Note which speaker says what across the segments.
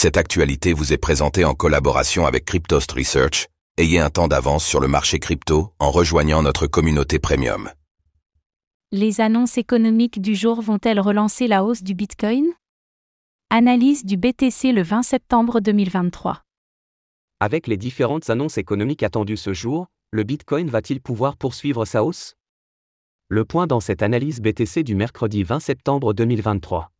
Speaker 1: Cette actualité vous est présentée en collaboration avec Cryptost Research. Ayez un temps d'avance sur le marché crypto en rejoignant notre communauté premium.
Speaker 2: Les annonces économiques du jour vont-elles relancer la hausse du Bitcoin? Analyse du BTC le 20 septembre 2023.
Speaker 3: Avec les différentes annonces économiques attendues ce jour, le Bitcoin va-t-il pouvoir poursuivre sa hausse? Le point dans cette analyse BTC du mercredi 20 septembre 2023.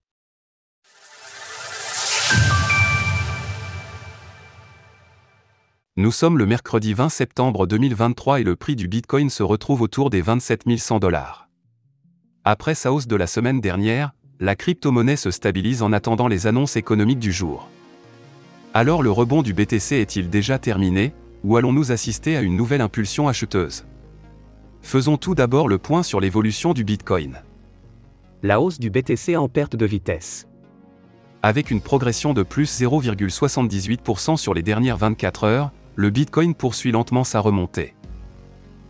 Speaker 4: Nous sommes le mercredi 20 septembre 2023 et le prix du Bitcoin se retrouve autour des 27 100 dollars. Après sa hausse de la semaine dernière, la crypto-monnaie se stabilise en attendant les annonces économiques du jour. Alors le rebond du BTC est-il déjà terminé, ou allons-nous assister à une nouvelle impulsion acheteuse? Faisons tout d'abord le point sur l'évolution du Bitcoin.
Speaker 3: La hausse du BTC en perte de vitesse.
Speaker 4: Avec une progression de plus 0,78% sur les dernières 24 heures, le Bitcoin poursuit lentement sa remontée.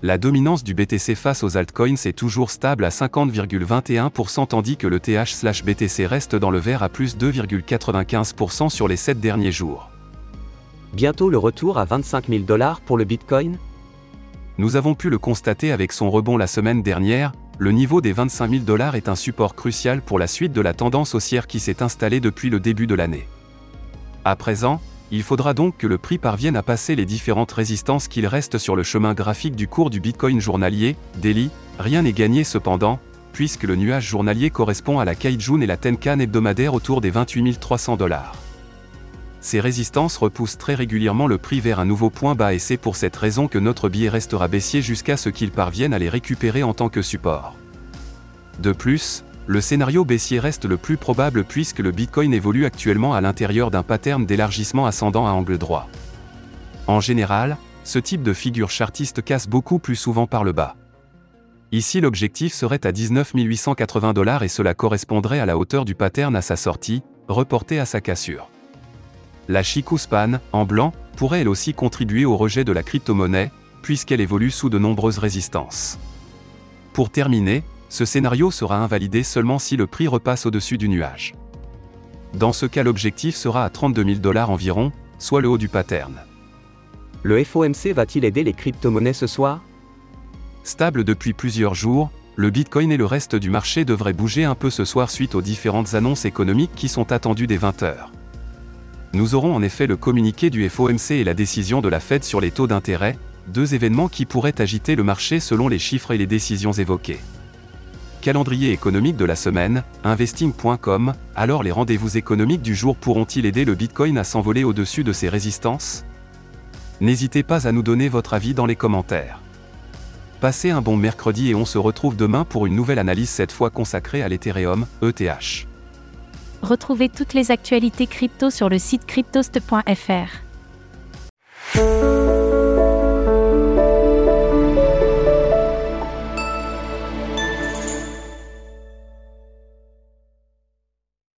Speaker 4: La dominance du BTC face aux altcoins est toujours stable à 50,21% tandis que le TH/BTC reste dans le vert à plus 2,95% sur les 7 derniers jours.
Speaker 3: Bientôt le retour à 25 000 dollars pour le Bitcoin?
Speaker 4: Nous avons pu le constater avec son rebond la semaine dernière, le niveau des 25 000 dollars est un support crucial pour la suite de la tendance haussière qui s'est installée depuis le début de l'année. À présent, il faudra donc que le prix parvienne à passer les différentes résistances qu'il reste sur le chemin graphique du cours du Bitcoin journalier, daily, rien n'est gagné cependant, puisque le nuage journalier correspond à la Kaijun et la Tenkan hebdomadaire autour des 28 300 dollars. Ces résistances repoussent très régulièrement le prix vers un nouveau point bas et c'est pour cette raison que notre billet restera baissier jusqu'à ce qu'il parvienne à les récupérer en tant que support. De plus, le scénario baissier reste le plus probable puisque le Bitcoin évolue actuellement à l'intérieur d'un pattern d'élargissement ascendant à angle droit. En général, ce type de figure chartiste casse beaucoup plus souvent par le bas. Ici l'objectif serait à 19 880 dollars et cela correspondrait à la hauteur du pattern à sa sortie, reporté à sa cassure. La Chikuspan, en blanc, pourrait elle aussi contribuer au rejet de la crypto-monnaie, puisqu'elle évolue sous de nombreuses résistances. Pour terminer, ce scénario sera invalidé seulement si le prix repasse au-dessus du nuage. Dans ce cas l'objectif sera à 32 000 dollars environ, soit le haut du pattern.
Speaker 3: Le FOMC va-t-il aider les crypto-monnaies ce soir?
Speaker 4: Stable depuis plusieurs jours, le Bitcoin et le reste du marché devraient bouger un peu ce soir suite aux différentes annonces économiques qui sont attendues des 20 heures. Nous aurons en effet le communiqué du FOMC et la décision de la Fed sur les taux d'intérêt, deux événements qui pourraient agiter le marché selon les chiffres et les décisions évoquées calendrier économique de la semaine, investing.com, alors les rendez-vous économiques du jour pourront-ils aider le Bitcoin à s'envoler au-dessus de ses résistances? N'hésitez pas à nous donner votre avis dans les commentaires. Passez un bon mercredi et on se retrouve demain pour une nouvelle analyse cette fois consacrée à l'Ethereum, ETH.
Speaker 2: Retrouvez toutes les actualités crypto sur le site cryptost.fr.